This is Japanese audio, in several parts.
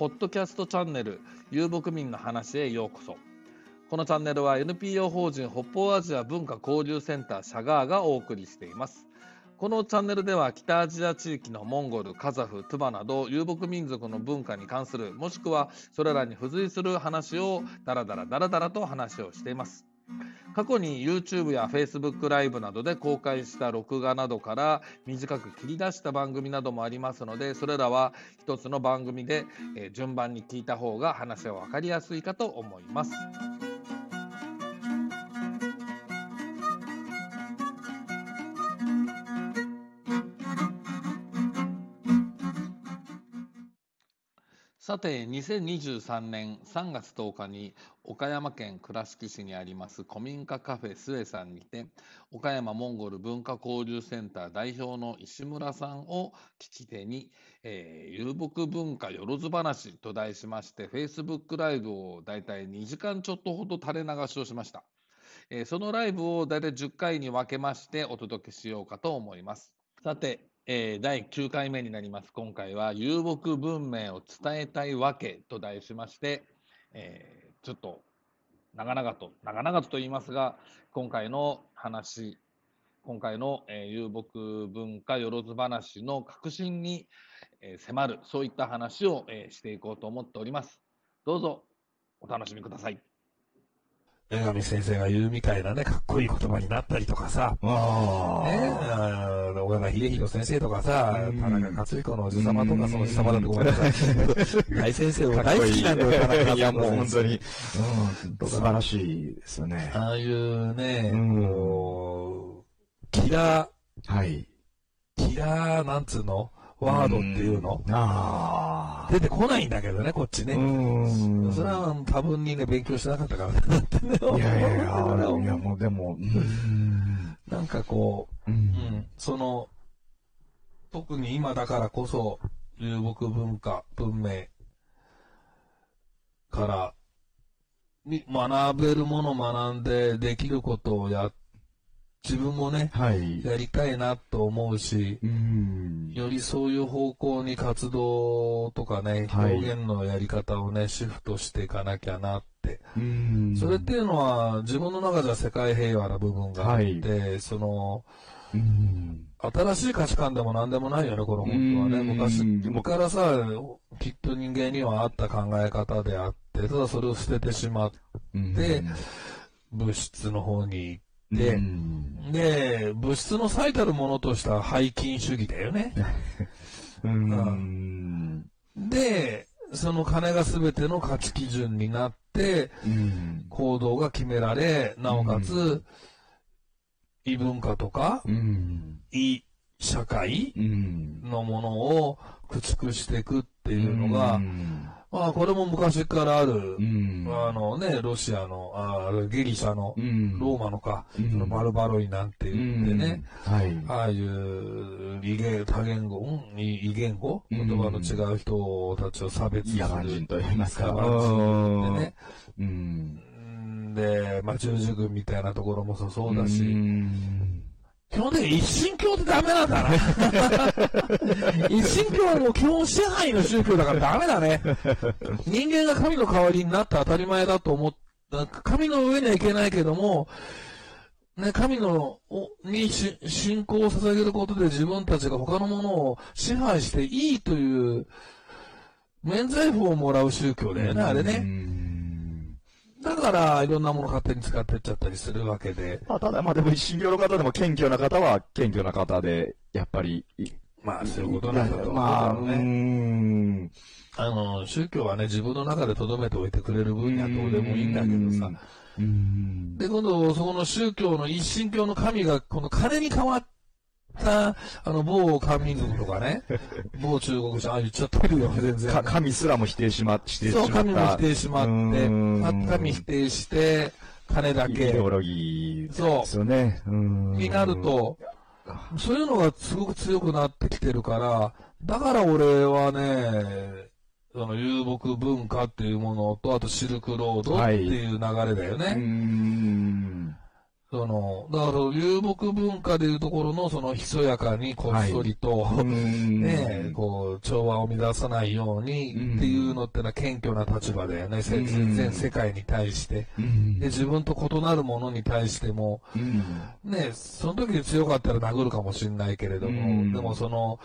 ポッドキャストチャンネル、遊牧民の話へようこそ。このチャンネルは NPO 法人北方アジア文化交流センターシャガーがお送りしています。このチャンネルでは北アジア地域のモンゴル、カザフ、トゥバなど遊牧民族の文化に関するもしくはそれらに付随する話をダラダラダラダラと話をしています。過去に YouTube や Facebook ライブなどで公開した録画などから短く切り出した番組などもありますのでそれらは一つの番組で順番に聞いた方が話は分かりやすいかと思います。さて、2023年3月10日に岡山県倉敷市にあります古民家カフェスエさんにて、岡山モンゴル文化交流センター代表の石村さんを聞き手に、えー、遊牧文化よろず話と題しまして、Facebook ライブをだいたい2時間ちょっとほど垂れ流しをしました。えー、そのライブをだいたい10回に分けましてお届けしようかと思います。さて、えー、第9回目になります。今回は遊牧文明を伝えたいわけと題しまして、えー、ちょっと長々と、長々と言いますが、今回の話、今回の、えー、遊牧文化よろず話の核心に、えー、迫る、そういった話を、えー、していこうと思っております。どうぞお楽しみください。江上先生が言うみたいなね、かっこいい言葉になったりとかさ、ね、あ小山秀弘先生とかさ、田中克彦のおじ様とか、そのおじ様だとごめんなさい。大先生を大好きなんだよ、田中。いや、もう本当に、うん、素晴らしいですよね。ああいうね、うん、キラー、はい。キラー、なんつうの？ワードっていうの、あ出てこないんだけどね、こっちね。それは多分にね、勉強してなかったからね。いやいやいや、いやもうでも、なんかこう、うん、その、特に今だからこそ、遊牧文化、文明から、学べるもの学んでできることをやっ自分もね、はい、やりたいなと思うし、うん、よりそういう方向に活動とかね、表現のやり方をね、シフトしていかなきゃなって。うん、それっていうのは、自分の中じゃ世界平和な部分があって、はい、その、うん、新しい価値観でも何でもないよね、この本当はね。昔からさ、きっと人間にはあった考え方であって、ただそれを捨ててしまって、物質の方に行で、物質の最たるものとした背筋主義だよね。うん、で、その金が全ての価値基準になって、行動が決められ、なおかつ、異文化とか、異社会のものを駆逐していくっていうのが、まあ、これも昔からある、うん、あのね、ロシアの、あゲリシャの、うん、ローマのか、うん、そのバルバロイなんて言ってね、はい、ああいう異言、多言語、異言語、言葉の違う人たちを差別する。野蛮人と言いますか。でね、うん、で、まあ、十字軍みたいなところもそうだし、基本的に一神教ってダメなんだな。一神教はもう基本支配の宗教だからダメだね。人間が神の代わりになって当たり前だと思った、神の上にはいけないけども、ね、神のに信仰を捧げることで自分たちが他のものを支配していいという免罪符をもらう宗教だよね、あれね。だから、いろんなもの勝手に使ってっちゃったりするわけで。まあ、ただ、まあでも、一神教の方でも謙虚な方は謙虚な方で、やっぱり。まあ、そういうことなんだとまあ、ね。うん。あの、宗教はね、自分の中で留めておいてくれる分にはどうでもいいんだけどさ。で、今度、そこの宗教の一神教の神が、この金に変わって、た、あの、某神族とかね、某中国人、あ、言っちゃってるよ、全然。神すらも否定しま、否定しまった。そう、神も否定しまって、神否定して、金だけ。イデオロギー、そう。ですよね。になると、そういうのがすごく強くなってきてるから、だから俺はね、その遊牧文化っていうものと、あとシルクロードっていう流れだよね。はい、その、だから遊牧文化でいうところの、その、ひそやかにこっそりと、うねえ、ん。こう、調和を乱さないようにっていうのってのは謙虚な立場だよね。全世界に対して。うんで、自分と異なるものに対しても、うんね、その時に強かったら殴るかもしれないけれども、うんでもその、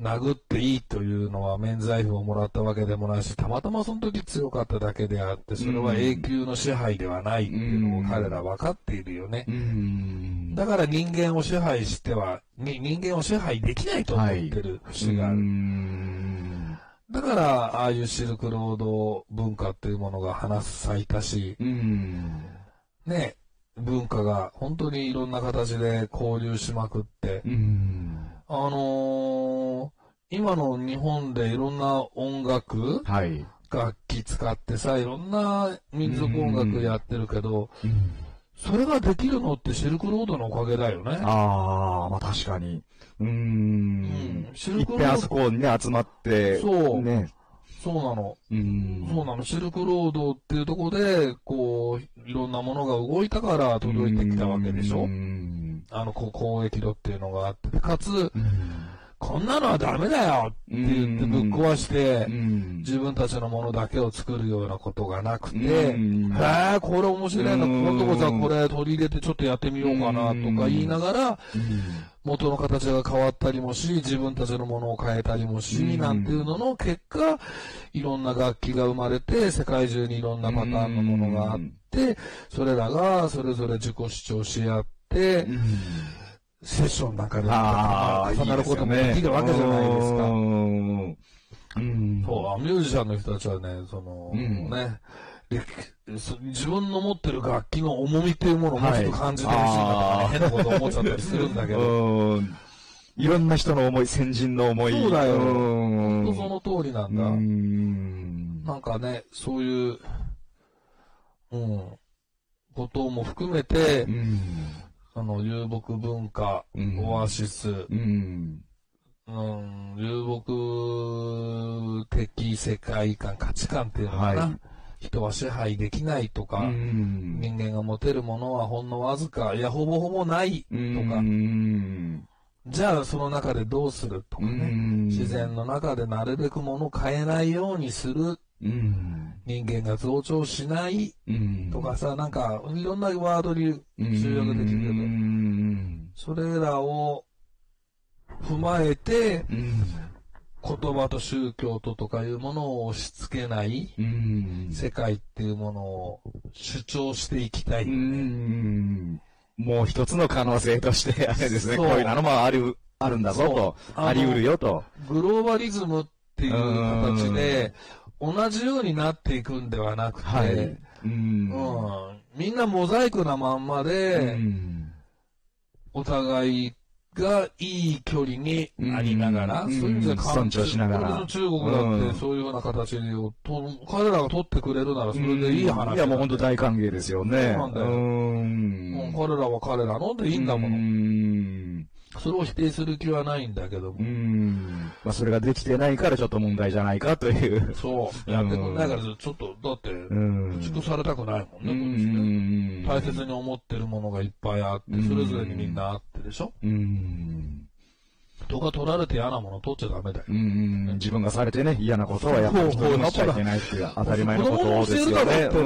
殴っていいというのは免罪符をもらったわけでもないし、たまたまその時強かっただけであって、それは永久の支配ではないっていうのを彼ら分かっているよね。うん。だから人間を支配しては、に人間を支配できないと思ってる節がある。うん。だから、ああいうシルクロード文化っていうものが花咲いたし、うん。ね、文化が本当にいろんな形で交流しまくって、うん。あのー今の日本でいろんな音楽、はい。楽器使ってさ、いろんな民族音楽やってるけど、うんそれができるのってシルクロードのおかげだよね。ああ、まあ確かに。うーうんん。シルクロード、そこにね、集まって、そうね。そうなの。うん。そうなの。シルクロードっていうところで、こう、いろんなものが動いたから届いてきたわけでしょうん。あの、こう、交易路っていうのがあって、かつ、うんこんなのはダメだよって言ってぶっ壊してう、ん。自分たちのものだけを作るようなことがなくて、うん。へえ、これ面白いな、うん。今度こそこれ取り入れてちょっとやってみようかなとか言いながら、元の形が変わったりもし、自分たちのものを変えたりもし、うん。なんていうのの結果、いろんな楽器が生まれて、世界中にいろんなパターンのものがあって、それらがそれぞれ自己主張し合って、セッションなんかでああ、重なることもできるわけじゃないですか。うん。うん。そう、ミュージシャンの人たちはね、その、うんね、自分の持ってる楽器の重みっていうものをもうちょっと感じてほしいなとかね、はい変なこと思っちゃったりするんだけど、うん。いろんな人の思い、先人の思い。そうだようん本当その通りなんだ。うん。なんかね、そういう、うん、ことも含めてう、ん。その遊牧文化、うんオアシス、うん。うん、遊牧的世界観、価値観っていうのかな。はい人は支配できないとか、うん。人間が持てるものはほんのわずか、いや、ほぼほぼないとか、うん。じゃあその中でどうするとかね、うん自然の中でなるべくものを変えないようにする、うん。人間が増長しないうん。とかさ、なんか、いろんなワードに集約できるけど、うん。それらを踏まえて、うん。言葉と宗教ととかいうものを押し付けないうん。世界っていうものを主張していきたい。うん。もう一つの可能性として、あれですね、こういうのもある、あるんだぞと、あり得るよと。グローバリズムっていう形で、同じようになっていくんではなくて、はい。う。うんん、みんなモザイクなまんまで、うんお互いがいい距離にありながら、うんそういう意味では尊重しながら中国だうんってそういうような形をと、彼らが取ってくれるならそれでいい話いや、もう本当大歓迎ですよね。そうなんだようんもう彼らは彼らのでいいんだもの。うん。それを否定する気はないんだけどもう。ん。まあ、それができてないからちょっと問題じゃないかという。そう。やってくんないから、ちょっと、だって、うん。駆逐されたくないもんうね、こっちねん。大切に思ってるものがいっぱいあって、うんそれぞれにみんなあってでしょ？うん。人が取られて嫌なもの取っちゃダメだよ。うん。自分がされてね、嫌なことはやっぱり人にもしちゃいけないっていう当たり前のこ子供もとですよね。ろってう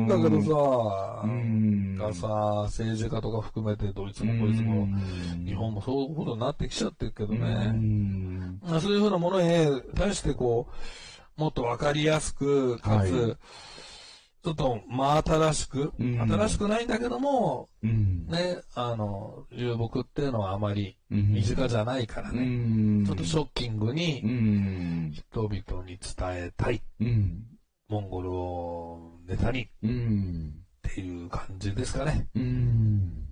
んね。だけどさ、うん。がさ、政治家とか含めてどいつもこいつも、日本もそういうことになってきちゃってるけどうね。ん。まあそういうふうなものに対してこう、もっとわかりやすく、かはいつ、ちょっと真新しく、うん新しくないんだけども、うん。ね、あの、遊牧っていうのはあまりうん身近じゃないからうね、ん。ちょっとショッキングうにん。人々に伝えたい。うん。モンゴルをネタにいう感じですかね。うん。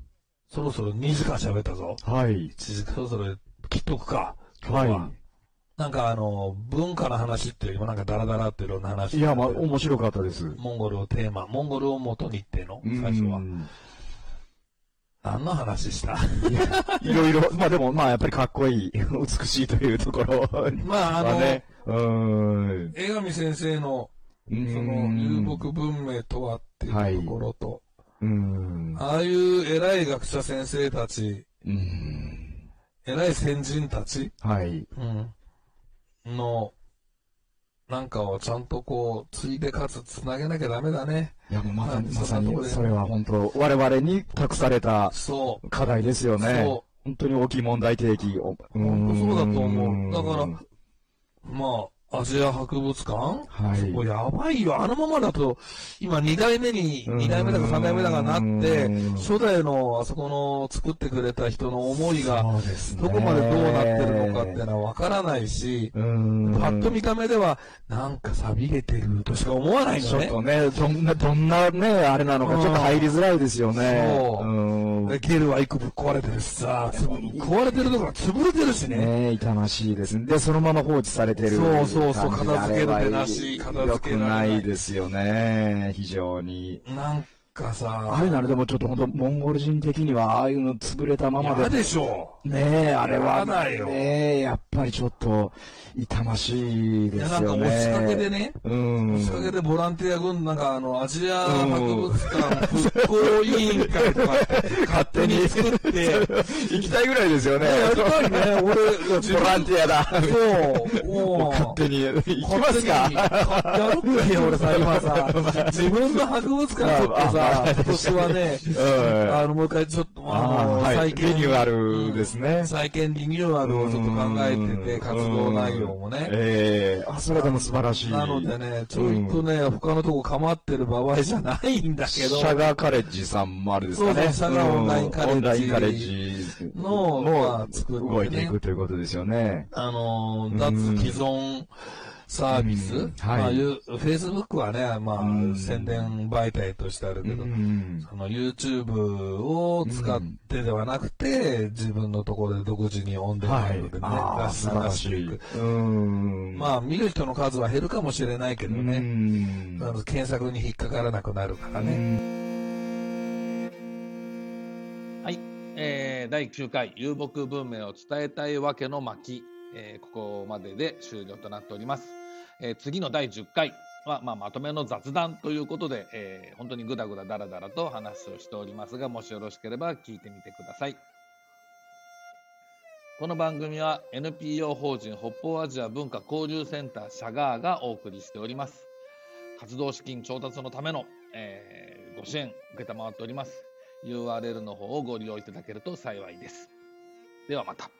そろそろ2時間喋ったぞ。はい。1時間そろそろ切っとくか。今日は。はなんかあの、文化の話っていうよりもなんかダラダラっていろんな話。い。いや、まあ、面白かったです。モンゴルをテーマ、モンゴルを元にっての、最初はう。ん何の話した？いろいろ、まあでも、まあやっぱりかっこいい、美しいというところまああの、はね。うん。江上先生の、そその、遊牧文明とはっていうところと、ううん。ああいう偉い学者先生たち、うん。偉い先人たち、はい。うん。の、なんかをちゃんとこう、ついでかつつなげなきゃダメだね。いや、もうまさに、まさに、それは本当、我々に託された課題ですよね。そう。本当に大きい問題提起を。本当そうだと思う。だから、まあ、アジア博物館？はい。もうやばいよ。あのままだと、今2代目に、2代目だか3代目だかなって、初代のあそこの作ってくれた人の思いが、どこまでどうなってるのかっていうのはわからないし、パッと見た目では、なんか錆びれてるとしか思わないのね。ちょっとね、どんな、どんなね、あれなのか、ちょっと入りづらいですよね。そう。ゲルは一個ぶっ壊れてるしさ、壊れてるところ潰れてるしね。ね痛ましいですね。で、そのまま放置されてる。そうそうそう、片付ける手なし、片付けない。よくないですよね、非常に。なんかさ、ああいうのあれでもちょっと本当モンゴル人的には、ああいうの潰れたままで。嫌でしょねえ、あれは。ねえ、やっぱりちょっと、痛ましいですよね。いや、なんか押しかけでね、うん。押しかけでボランティア軍、なんかあの、アジア博物館復興委員会とか、勝手に作って、行きたいぐらいですよね。やりたいね、俺、ボランティアだ。そう、もう。勝手に、行きますか？やるっけ、俺さ、今さ、自分の博物館とってさ、今年はね、あの、もう一回ちょっと、あの、再建。リニューアルですね。再建リニューアルをちょっと考えてて、活動内容容もね。ええー、あ、それでも素晴らしい。なのでね、ちょいとね、うん、他のとこ構ってる場合じゃないんだけど。シャガーカレッジさんもあるですかね。そうそう、シャガーオンラインカレッジ。の、まあ、作って、ね、動いていくということですよね。あのー、脱既存、サービス、うん、はい、まあ、フェイスブックはね、まあ、うん、宣伝媒体としてあるけど、うん、その YouTube を使ってではなくて、自分のところで独自にオンデマンドでね、はい、出し出していく。まあ、見る人の数は減るかもしれないけどね、検索に引っかからなくなるからね。えー、第9回遊牧文明を伝えたいわけの巻、えー、ここまでで終了となっております。えー、次の第10回は、まあ、まとめの雑談ということで、えー、本当にぐだぐだだらだらと話をしておりますが、もしよろしければ聞いてみてください。この番組は NPO 法人北方アジア文化交流センターシャガーがお送りしております。活動資金調達のための、えー、ご支援受っております。URL の方をご利用いただけると幸いです。ではまた。